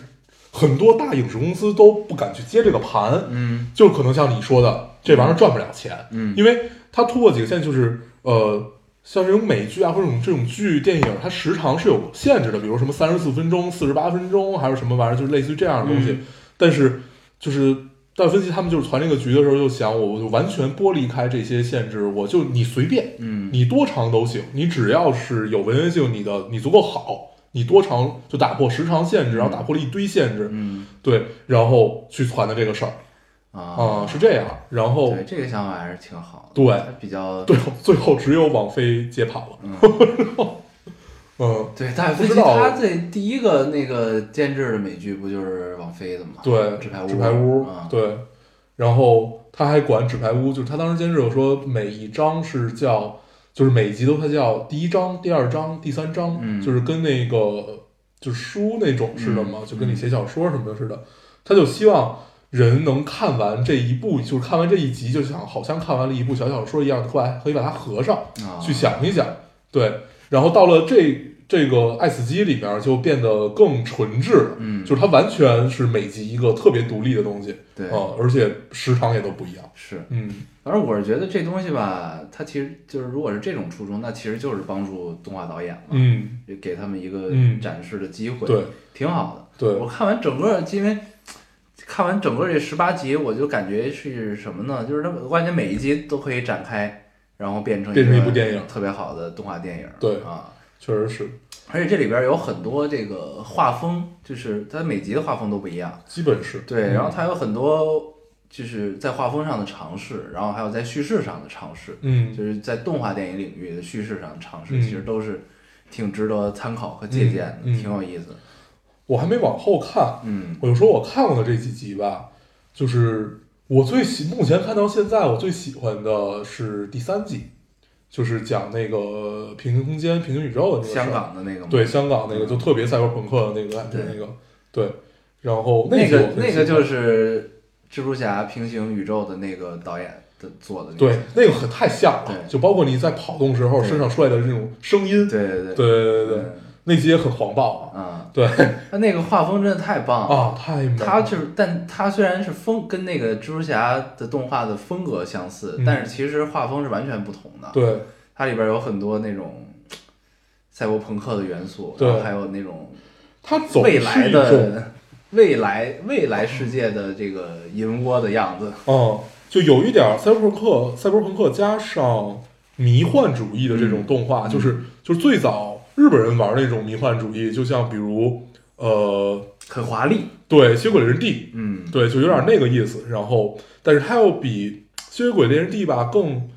很多大影视公司都不敢去接这个盘，嗯。就可能像你说的，这玩意儿赚不了钱，嗯，因为它突破几个线，就是呃，像这种美剧啊或者这种这种剧电影，它时长是有限制的，比如什么三十四分钟、四十八分钟，还有什么玩意儿，就是类似于这样的东西。嗯。但是就是但分析他们就是传这个局的时候，就想我就完全剥离开这些限制，我就你随便，嗯。你多长都行，你只要是有文学性，你的你足够好，你多长就打破时长限制，然后打破了一堆限制，嗯。对，然后去传的这个事儿。啊、啊是这样，然后对这个想法还是挺好的，对。比较最后最后只有网飞接盘了，嗯。嗯，对，大卫芬奇不知道。他这第一个那个监制的美剧不就是网飞的吗？对，纸牌屋，纸牌屋，啊，对，然后他还管纸牌屋，就是他当时监制有说每一章是叫，就是每一集都它叫第一章、第二章、第三章，嗯。就是跟那个就是书那种似的嘛，嗯。就跟你写小说什么的似的，他就希望人能看完这一部，就是看完这一集，就想好像看完了一部小小说一样，后来可以把它合上，啊。去想一想，对，然后到了这这个爱死机里面就变得更纯质了。嗯，就是它完全是每集一个特别独立的东西，对，啊、而且时长也都不一样。是。嗯，反正我是觉得这东西吧，它其实就是如果是这种初衷，那其实就是帮助动画导演嘛，嗯，给他们一个嗯展示的机会，对挺好的。对我看完整个，因为看完整个这十八集，我就感觉是什么呢？就是它，我感觉每一集都可以展开，然后变成变成一个部电影特别好的动画电影。对啊，确实是，而且这里边有很多这个画风，就是它每集的画风都不一样。基本是。对，嗯。然后它有很多就是在画风上的尝试，然后还有在叙事上的尝试，嗯。就是在动画电影领域的叙事上的尝试，嗯。其实都是挺值得参考和借鉴的，挺有意思。的。我还没往后看，嗯。我就说我看过的这几集吧，就是我最喜目前看到现在我最喜欢的是第三集，就是讲那个平行空间、平行宇宙的那个香港的那个吗？对香港那个嗯。就特别赛博朋克的那个感觉对。那个对，然后那个那个就是蜘蛛侠平行宇宙的那个导演的做的，对那个很太像了，对。就包括你在跑动时候身上出来的那种声音，对对对。对对对那集也很黄暴啊，啊，对他那个画风真的太棒了。啊，太美了，他就是，但他虽然是风跟那个蜘蛛侠的动画的风格相似，嗯但是其实画风是完全不同的。对它里边有很多那种赛博朋克的元素，对然后还有那种他走未来的未来未来世界的这个银窝的样子。嗯，就有一点儿赛博朋克，赛博朋克加上迷幻主义的这种动画，嗯就是就是最早日本人玩那种迷幻主义，就像比如呃，很华丽，对《吸血鬼猎人 D》，嗯，对，就有点那个意思。然后，但是它又比《吸血鬼猎人 D》吧更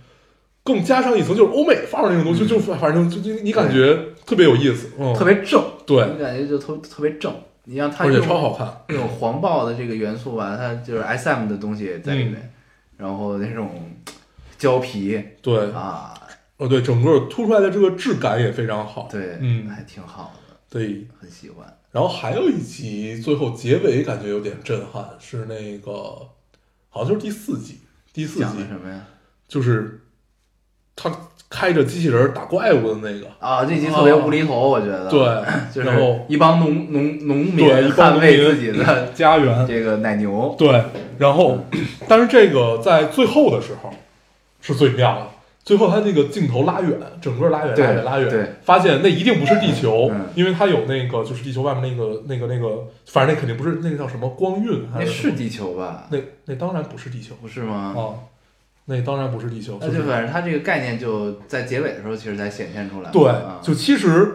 更加上一层，就是欧美范儿那种东西，就就反正就就你感觉特别有意思，嗯，特别正，对，你感觉就特特别正。你让它而超好看，那种黄暴的这个元素吧，它就是 S M 的东西在里嗯面，然后那种胶皮。对，啊，哦对，整个凸出来的这个质感也非常好，对，嗯还挺好的，对。很喜欢。然后还有一集最后结尾感觉有点震撼，是那个好像就是第四集，第四集什么呀？就是他开着机器人打怪物的那个，啊，这集特别无厘头，我觉得。，对，就是然后一帮农农农民捍卫自己的 家园，这个奶牛。对，然后 但是这个在最后的时候是最妙的。最后，他那个镜头拉远，整个拉远，对拉远，拉远，发现那一定不是地球，嗯因为它有那个就是地球外面那个那个那个，反正那肯定不是那个叫什么光晕，还那是地球吧？那那当然不是地球不是吗？啊，那当然不是地球，那就反正它这个概念就在结尾的时候，其实才显现出来。对啊，就其实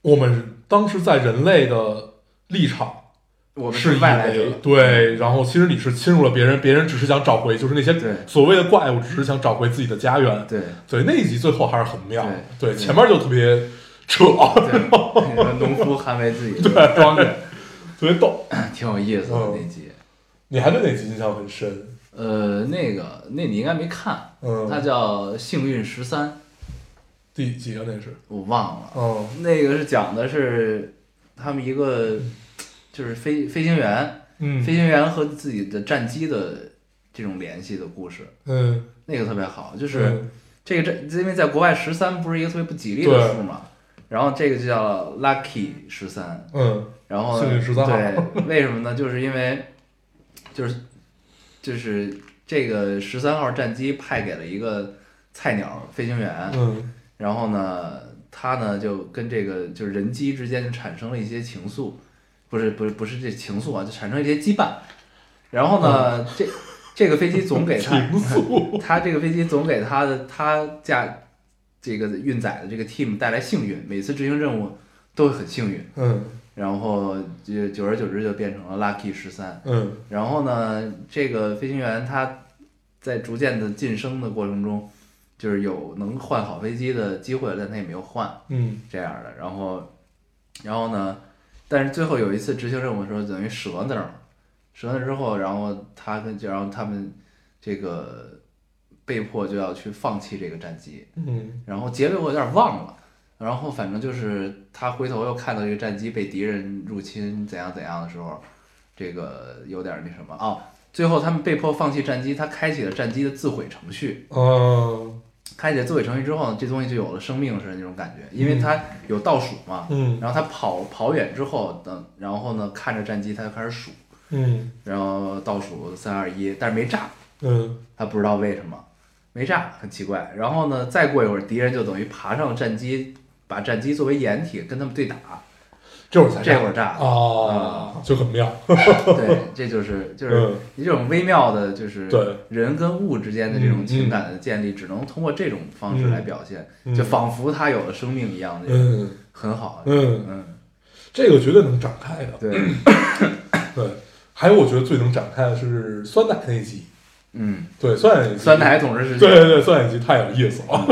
我们当时在人类的立场我们是外来者。对，然后其实你是侵入了别人，别人只是想找回，就是那些所谓的怪物，只是想找回自己的家园。对所以那一集最后还是很妙，对对，前面就特别扯，农夫捍卫自己的庄园，特别逗。挺有意思的嗯那集。你还对哪集印象很深？呃，那个那你应该没看，嗯，它叫《幸运十三》，第几个那是？我忘了。哦那个是讲的是他们一个就是飞飞行员，嗯飞行员和自己的战机的这种联系的故事，嗯，那个特别好。就是嗯这个战，因为在国外十三不是一个特别不吉利的数嘛，然后这个就叫 lucky 十三，嗯然后幸运13号对，为什么呢？就是因为就是就是这个十三号战机派给了一个菜鸟飞行员，嗯然后呢，他呢就跟这个就是人机之间就产生了一些情愫，不是不是不是这情愫啊，就产生一些羁绊。然后呢，这这个飞机总给他，他这个飞机总给他的他驾这个运载的这个 team 带来幸运，每次执行任务都会很幸运。嗯然后就久而久之就变成了 Lucky 十三。嗯然后呢，这个飞行员他在逐渐的晋升的过程中，就是有能换好飞机的机会，但他也没有换嗯这样的。然后，然后呢，但是最后有一次执行任务的时候，等于折那儿了，折那儿之后，然后他跟就然后他们这个被迫就要去放弃这个战机，嗯。然后结尾我有点忘了，然后反正就是他回头又看到这个战机被敌人入侵怎样怎样的时候，这个有点那什么。哦。最后他们被迫放弃战机，他开启了战机的自毁程序。嗯开启了自毁程序之后呢，这东西就有了生命似的那种感觉，因为它有倒数嘛。嗯然后他跑跑远之后，等然后呢看着战机，他就开始数，嗯然后倒数三二一，但是没炸，嗯他不知道为什么没炸，很奇怪。然后呢，再过一会儿，敌人就等于爬上了战机，把战机作为掩体跟他们对打。这会儿才这会儿炸啊，就很妙，对，这就是就是嗯。一种微妙的，就是对。人跟物之间的这种嗯情感的建立，只能通过这种方式来表现，嗯。就仿佛它有了生命一样的，嗯。很好。嗯，嗯，这个绝对能展开的。对，对，还有我觉得最能展开的是酸奶那集，嗯，对，酸奶酸奶总是是，对对对，酸奶集太有意思了。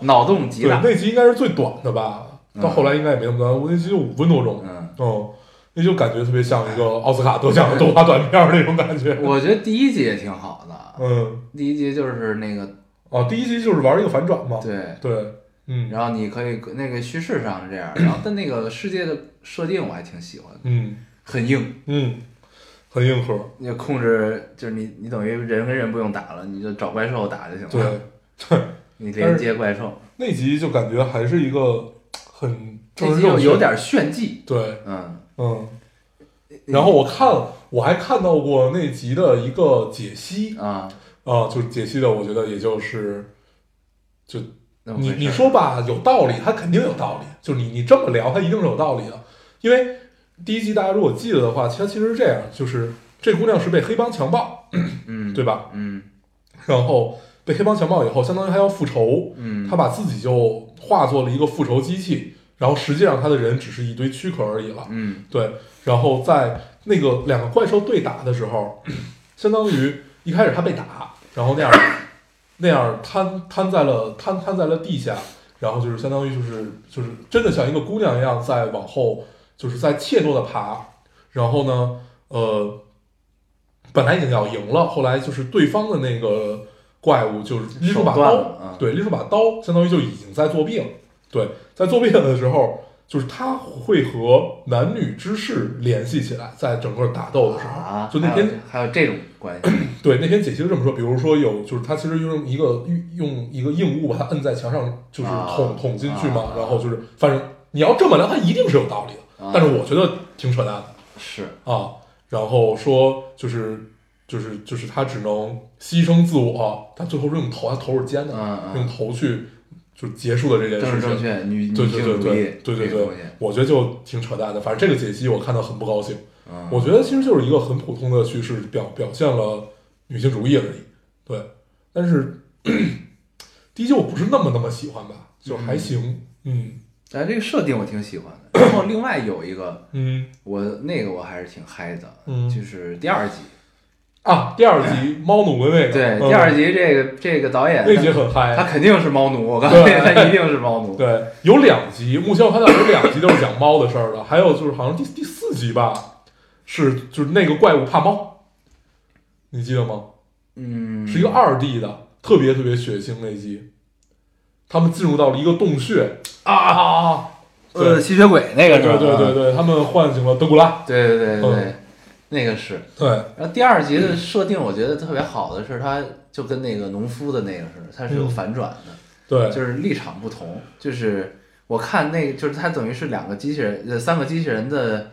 脑洞极，大。那集应该是最短的吧？到后来应该也没那么短，我那集就五分多钟。嗯，哦，那就感觉特别像一个奥斯卡得奖的动画短片儿那种感觉。我觉得第一集也挺好的，嗯，第一集就是那个哦，第一集就是玩一个反转嘛。对，对，嗯然后你可以那个叙事上是这样，然后但那个世界的设定我还挺喜欢的，嗯很硬，嗯，很硬核，你控制，就是你你等于人跟人不用打了，你就找怪兽打就行了。对，对，你连接怪兽，那集就感觉还是一个很这集有有点炫技，对，嗯，嗯。然后我看，我还看到过那集的一个解析啊，啊，就是解析的，我觉得也就是，就你你说吧，有道理，它肯定有道理。就是你你这么聊，它一定是有道理的。因为第一集大家如果记得的话，它其实是这样，就是这姑娘是被黑帮强暴，嗯，对吧？嗯然后被黑帮强暴以后，相当于他要复仇，嗯，她把自己就化作了一个复仇机器，然后实际上他的人只是一堆躯壳而已了。嗯对，然后在那个两个怪兽对打的时候，相当于一开始他被打，然后那样那样瘫瘫在了瘫瘫在了地下，然后就是相当于就是就是真的像一个姑娘一样在往后就是在怯懦的爬，然后呢，呃，本来已经要赢了，后来就是对方的那个怪物就是拎出把刀啊，对，拎出把刀，相当于就已经在作弊了。对，在作弊了的时候，就是他会和男女之事联系起来，在整个打斗的时候，啊，就那天还有这种关系，对那天解析是这么说，比如说有就是他其实用一个用一个硬物把它摁在墙上，就是啊捅捅进去嘛，啊然后就是反正你要这么聊，他一定是有道理的，啊但是我觉得挺扯淡的是啊。然后说就是就是就是他只能牺牲自我，他最后是用头，他头是尖的，嗯嗯用头去就结束了这件政事情。正确，女对对对对对对对我觉得就挺扯淡的。反正这个解析我看到很不高兴。嗯我觉得其实就是一个很普通的叙事，表表现了女性主义而已。对，但是第一集我不是那么那么喜欢吧，就还行。嗯但，这个设定我挺喜欢的。然后另外有一个，嗯我那个我还是挺嗨的，嗯就是第二集。啊，第二集猫奴的那个，对，嗯第二集这个这个导演那集很嗨。他肯定是猫奴，我告诉你，他一定是猫奴。对，有两集，目前我看到有两集都是讲猫的事儿的，还有就是好像第第四集吧，是就是那个怪物怕猫，你记得吗？嗯，是一个二 D 的，特别特别血腥那集，他们进入到了一个洞穴啊啊啊！呃吸血鬼那个是吧？对对对对，他们唤醒了德古拉。对对对对对嗯，那个是。对，然后第二集的设定，我觉得特别好的是，它就跟那个农夫的那个似的，它是有嗯反转的，对，就是立场不同。就是我看那个，就是它等于是两个机器人，呃，三个机器人的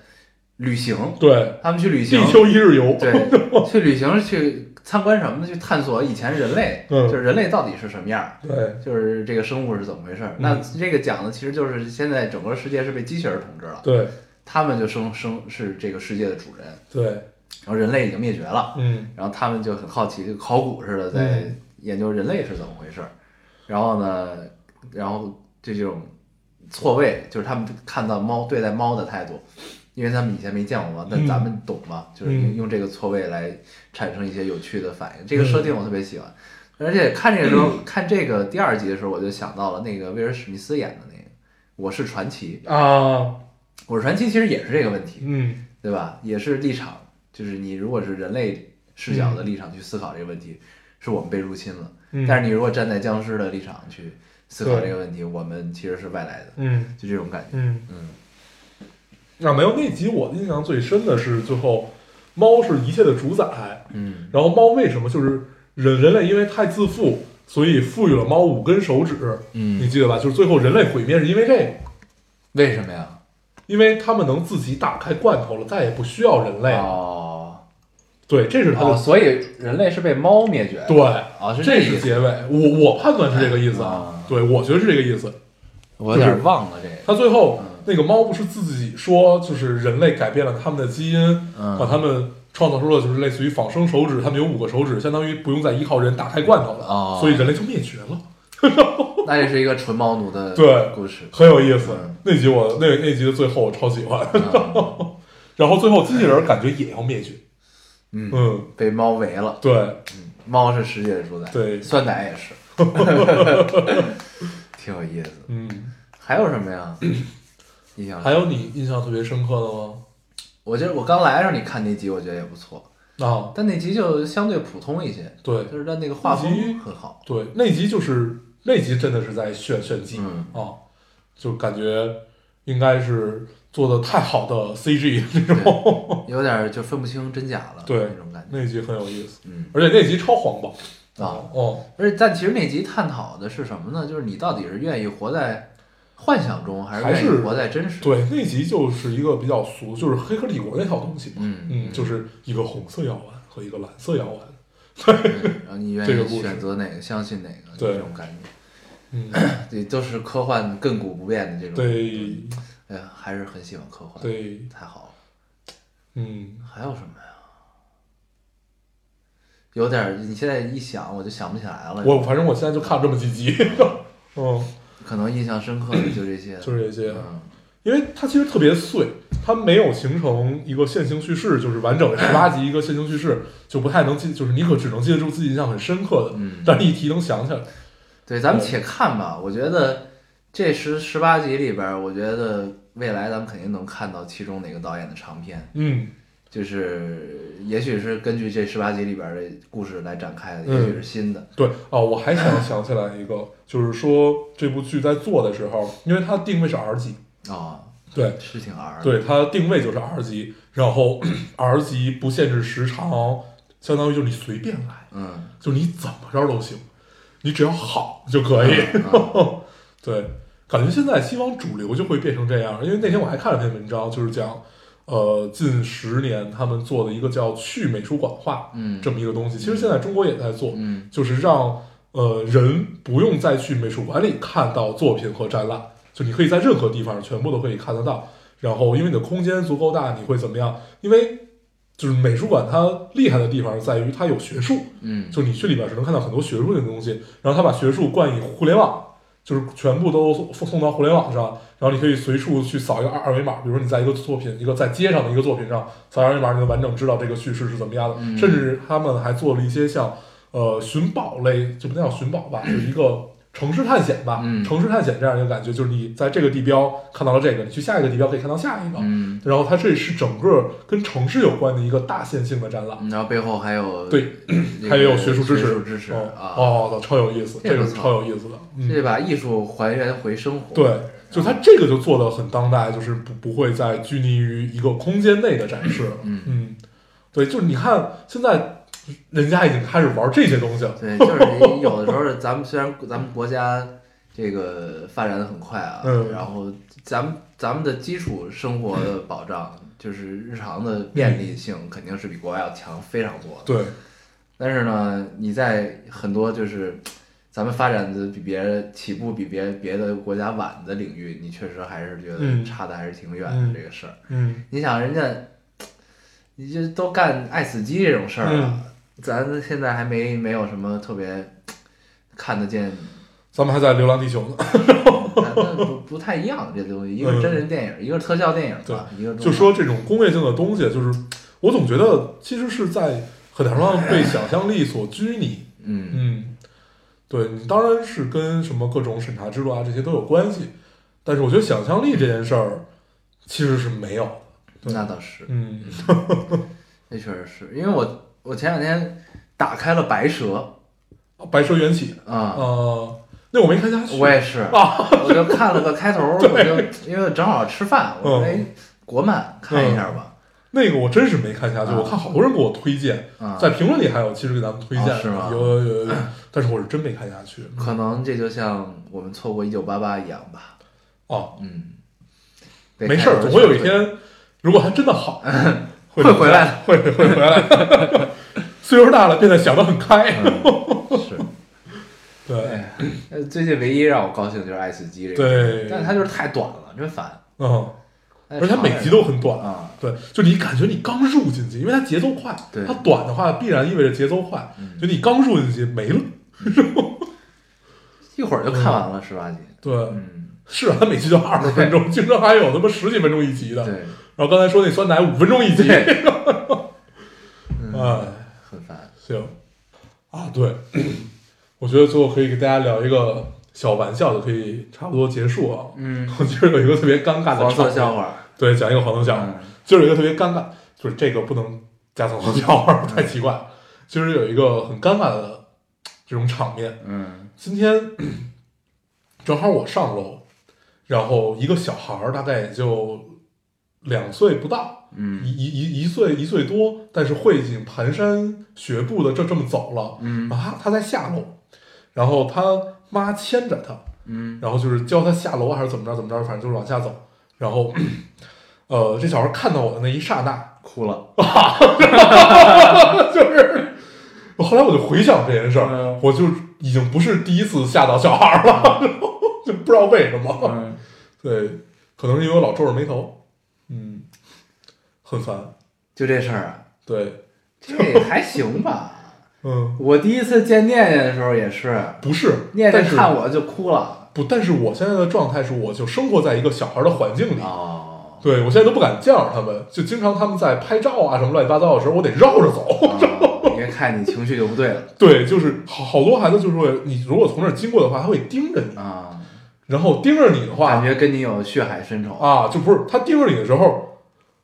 旅行，对，他们去旅行地，球一日游。对，去旅行去参观什么呢？去探索以前人类，嗯就是人类到底是什么样儿，对就是这个生物是怎么回事那这个讲的其实就是现在整个世界是被机器人统治了，对他们就生生是这个世界的主人，对，然后人类已经灭绝了，嗯。然后他们就很好奇，就考古似的在嗯。研究人类是怎么回事儿。然后呢，然后这种错位，就是他们看到猫对待猫的态度，因为他们以前没见过嘛，但嗯。咱们懂嘛，就是用这个错位来产生一些有趣的反应。这个设定我特别喜欢，而且看这个时候，看这个第二集的时候，我就想到了那个威尔史密斯演的那个《我是传奇》。啊，《我是传奇》其实也是这个问题，嗯对吧？也是立场，就是你如果是人类视角的立场去思考这个问题，是我们被入侵了。嗯，但是你如果站在僵尸的立场去思考这个问题，我们其实是外来的，嗯就这种感觉。嗯，嗯啊，没有那集我印象最深的是最后猫是一切的主宰，嗯然后猫为什么就是人人类因为太自负，所以赋予了猫五根手指，嗯你嗯，记得吧？就是最后人类毁灭是因为这个，为什么呀？因为他们能自己打开罐头了，再也不需要人类了。哦，对，这是他的、哦，所以人类是被猫灭绝的。对，哦，是这。是结尾。我我判断是这个意思啊对，我觉得是这个意思。我有点忘了这个。他最后、嗯那个猫不是自己说，就是人类改变了他们的基因，嗯把他们创造出了就是类似于仿生手指，他们有五个手指，相当于不用再依靠人打开罐头了，哦所以人类就灭绝了，那也是一个纯猫奴的对故事。很有意思。嗯那集我那那集的最后我超喜欢，嗯 然后最后机器人感觉也要灭绝，嗯，嗯，被猫围了。对嗯，猫是世界的主宰。对酸奶也是，挺有意思。嗯，还有什么呀？印象还有你印象特别深刻的吗？我觉得我刚来时候你看那集，我觉得也不错，啊，但那集就相对普通一些，对就是它那个画风很好。对，那集就是那集真的是在炫炫技、嗯啊，就感觉应该是做的太好的 CG 这种，有点儿就分不清真假了，对那种感觉。那集很有意思，嗯而且那集超黄暴啊，哦，而且但其实那集探讨的是什么呢？就是你到底是愿意活在幻想中，还是还是活在真实？，对，那集就是一个比较俗，就是《黑客帝国》那套东西嘛，嗯嗯，就是一个红色药丸和一个蓝色药丸，对然后你愿意选择哪个，相信哪个，对。这种感觉，嗯，对，都是科幻亘古不变的这种。对。哎呀，还是很喜欢科幻，，对，太好了。嗯，还有什么呀？有点儿，你现在一想，我就想不起来了。我反正我现在就看了这么几集，嗯，可能印象深刻的就这些，就是这些，嗯。因为它其实特别碎，它没有形成一个线性叙事，就是完整的十八集一个线性叙事，就不太能记，就是你可只能记得住自己印象很深刻的，嗯，但是一提能想起来。对，咱们且看吧。我觉得这十十八集里边儿，我觉得未来咱们肯定能看到其中哪个导演的长片，嗯，就是也许是根据这十八集里边儿的故事来展开的，嗯也许是新的。对哦，我还想想起来一个，就是说这部剧在做的时候，因为它定位是 R 级，哦，对，是挺 R。对，它定位就是 R 级，然后 R 级不限制时长，相当于就是你随便来，嗯，就你怎么着都行，你只要好就可以。嗯。对，感觉现在西方主流就会变成这样，因为那天我还看了篇文章，就是讲，呃，近十年他们做的一个叫去美术馆化嗯。这么一个东西，其实现在中国也在做，嗯。就是让呃人不用再去美术馆里看到作品和展览，就你可以在任何地方全部都可以看得到。然后因为你的空间足够大，你会怎么样？因为就是美术馆它厉害的地方在于它有学术，嗯就你去里边是能看到很多学术性的东西，然后他把学术冠以互联网，就是全部都送送到互联网上，然后你可以随处去扫一个二二维码，比如说你在一个作品，一个在街上的一个作品上扫二维码，你能完整知道这个叙事是怎么样的，嗯甚至他们还做了一些像呃寻宝类，就不叫寻宝吧，就是一个。城市探险吧，嗯。城市探险这样一个感觉，就是你在这个地标看到了这个，你去下一个地标可以看到下一个，嗯，然后它这是整个跟城市有关的一个大线性的展览，然后背后还有对这个还有学术知识，学术知识哦啊，哦，超有意思，这个超有意思的，嗯，这把艺术还原回生活。对，就它这个就做的很当代，就是不不会再拘泥于一个空间内的展示嗯，对，就是你看现在人家已经开始玩这些东西了，对，就是你有的时候，咱们虽然咱们国家这个发展的很快啊，嗯然后咱们咱们的基础生活的保障，就是日常的便利性，肯定是比国外要强非常多的。对，但是呢，你在很多就是咱们发展的比别人起步比别别的国家晚的领域，你确实还是觉得嗯差的还是挺远的、嗯这个事儿。嗯，你想人家，你就都干爱死机这种事儿了，嗯咱现在还没没有什么特别看得见，咱们还在《流浪地球》呢，那那不不太一样这东西，一个是真人电影，一个是特效电影对，一个就说这种工业性的东西，就是我总觉得其实是在很大程度上被想象力所拘泥，嗯。嗯，对你当然是跟什么各种审查制度啊这些都有关系，但是我觉得想象力这件事儿其实是没有的。那倒是，嗯。那确实是因为我我前两天打开了白蛇白蛇缘起，啊。呃，那我没看下去。我也是，我就看了个开头，我就因为正好吃饭，我说嗯哎，国漫看一下吧，那个我真是没看下去，啊我看好多人给我推荐，啊，在评论里还有其实给咱们推荐是吗有有有有，但是我是真没看下去。可能这就像我们错过一九八八一样吧，哦，嗯，没事儿，总会有一天，如果它真的好，会会回来的，会会回来的。岁数大了，变得想得很开。嗯是。对，哎，呃最近唯一让我高兴的就是《爱死机》这个，对但是它就是太短了，真烦。嗯，而而且它每集都很短。啊，对，就你感觉你刚入进去，因为它节奏快，对它短的话必然意味着节奏快，嗯就你刚入进去没了。一会儿就看完了十八集。对，嗯，是啊，它每集就二十分钟，经常还有他妈十几分钟一集的。对，然后刚才说那酸奶五分钟一集，对 哎嗯，很烦。行啊，对，我觉得最后可以给大家聊一个小玩笑，就可以差不多结束啊。嗯，我今儿有一个特别尴尬的黄色笑话。对，讲一个黄色笑话。嗯今儿有一个特别尴尬，就是这个不能加层黄色笑话，太奇怪了。今儿有一个很尴尬的这种场面。嗯今天 正好我上楼，然后一个小孩儿大概也就两岁不到，嗯。一一一一岁一岁多，但是会已经蹒跚学步的这这么走了，嗯。然后他他在下楼，然后他妈牵着他，嗯。然后就是教他下楼还是怎么着怎么着，反正就是往下走，然后，呃，这小孩看到我的那一刹那，哭了，就是，后来我就回想这件事儿，嗯。我就已经不是第一次吓到小孩了，就不知道为什么，嗯。对，可能是因为我老皱着眉头，嗯，很烦，就这事儿啊，对，这还行吧。嗯，我第一次见念念的时候也是，不是，念念看我就哭了。不，但是我现在的状态是，我就生活在一个小孩的环境里，哦，对我现在都不敢见着他们，就经常他们在拍照啊什么乱七八糟的时候，我得绕着走。哦别看你情绪就不对了。对，就是好好多孩子就是会，你如果从那儿经过的话，他会盯着你，啊，然后盯着你的话感觉跟你有血海深仇。啊，就不是他盯着你的时候，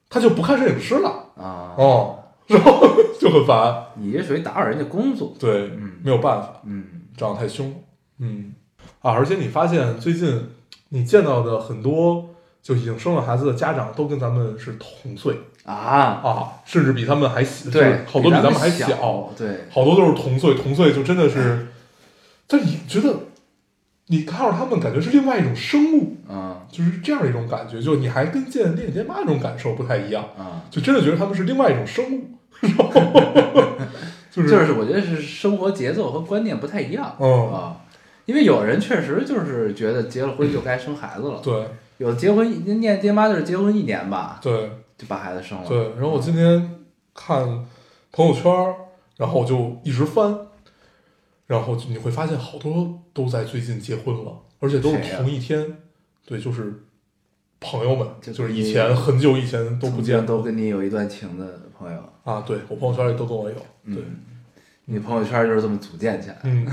他就不看摄影师了，啊。哦，然后就很烦。你这属于打扰人家工作。对，嗯。没有办法，嗯，长得太凶。了。嗯，啊，而且你发现最近你见到的很多就已经生了孩子的家长，都跟咱们是同岁。啊，啊，甚至比他们还小，对，好多比咱们还小，小，对，好多都是同岁，同岁就真的是，但你觉得你看着他们，感觉是另外一种生物，啊就是这样一种感觉，就你还跟见恋爹妈那种感受不太一样，啊，就真的觉得他们是另外一种生物 就是就是我觉得是生活节奏和观念不太一样嗯啊。因为有人确实就是觉得结了婚就该生孩子了，对有的结婚一念爹妈就是结婚一年吧，对就把孩子生了。对，然后我今天看朋友圈，然后我就一直翻，然后你会发现好多都在最近结婚了，而且都是同一天，对，就是朋友们，就就是以前很久以前都不见都跟你有一段情的朋友，啊，对我朋友圈里都跟我有，对，嗯，你朋友圈就是这么组建起来，嗯。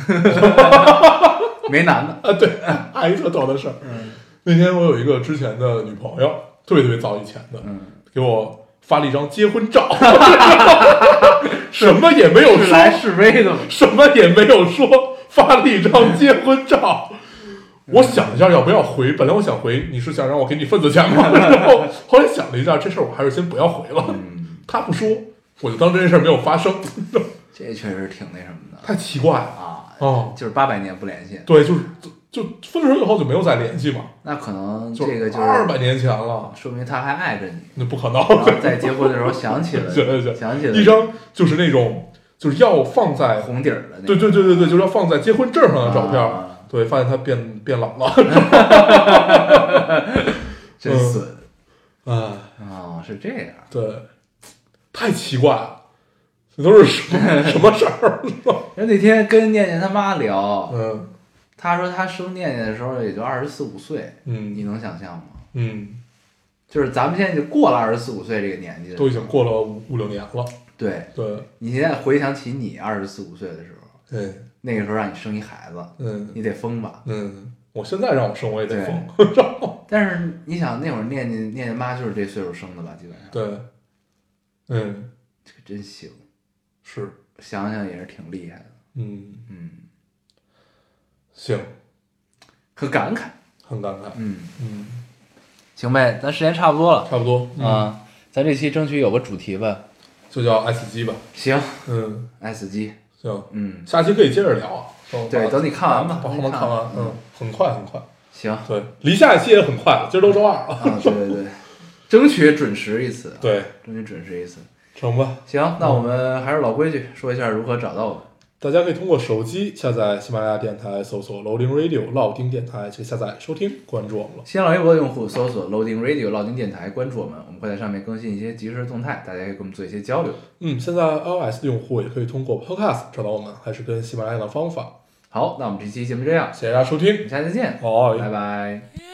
没男的。啊对，还有一特逗的事儿，嗯。那天我有一个之前的女朋友，特别特别早以前的，嗯，给我发了一张结婚照，什么也没有说，来是非的？什么也没有说，发了一张结婚照。我想一下要不要回，本来我想回，你是想让我给你份子钱吗？然后后来想了一下，这事儿我还是先不要回了。嗯，他不说，我就当这件事儿没有发生，这确实挺那什么的太奇怪了。啊，哦，就是八百年不联系，对，就是就就分手以后就没有再联系嘛，那可能这个就二百是年前了，说明他还爱着你，那不可能。在结婚的时候想起了，行行行想起了一张就是那种就是要放在，红底儿的那对对对对对，就是要放在结婚证上的照片。啊对，发现他变变老了 真损啊。啊，是这样，对，太奇怪了，这都是什么 什么事儿？人那天跟念念他妈聊，嗯他说他生念念的时候也就二十四五岁，嗯。你嗯能想象吗？嗯，就是咱们现在就过了二十四五岁这个年纪了，都已经过了五五六年了。对。对，你现在回想起你二十四五岁的时候，对，那个时候让你生一孩子，嗯。你得疯吧？嗯，我现在让我生我也得疯。但是你想那会儿念念念念妈就是这岁数生的吧，基本上，对，嗯，这个真行，是，想想也是挺厉害的，嗯，嗯，行，很感慨，很感慨。嗯，嗯，行呗，咱时间差不多了差不多，嗯，啊，咱这期争取有个主题吧。就叫 S 机吧。行嗯，，S 机，行，嗯，下期可以接着聊啊。对等你看完吧把后等看完面看完，嗯，很快很快。行，对，离下一期也很快了，今儿都周二了。啊，对对对，争取准时一次，，对，争取准时一次。成吧。行，那我们还是老规矩，说一下如何找到我们。大家可以通过手机下载喜马拉雅电台，搜索 Loading Radio 老丁电台，去下载收听，关注我们了。新浪微博的用户搜索 Loading Radio 老丁电台，关注我们，我们会在上面更新一些即时动态，大家可以跟我们做一些交流。嗯，现在 iOS 的用户也可以通过 Podcast 找到我们，还是跟喜马拉雅的方法。好，那我们这期节目这样，谢谢大家收听我，们下期再见，好，拜拜。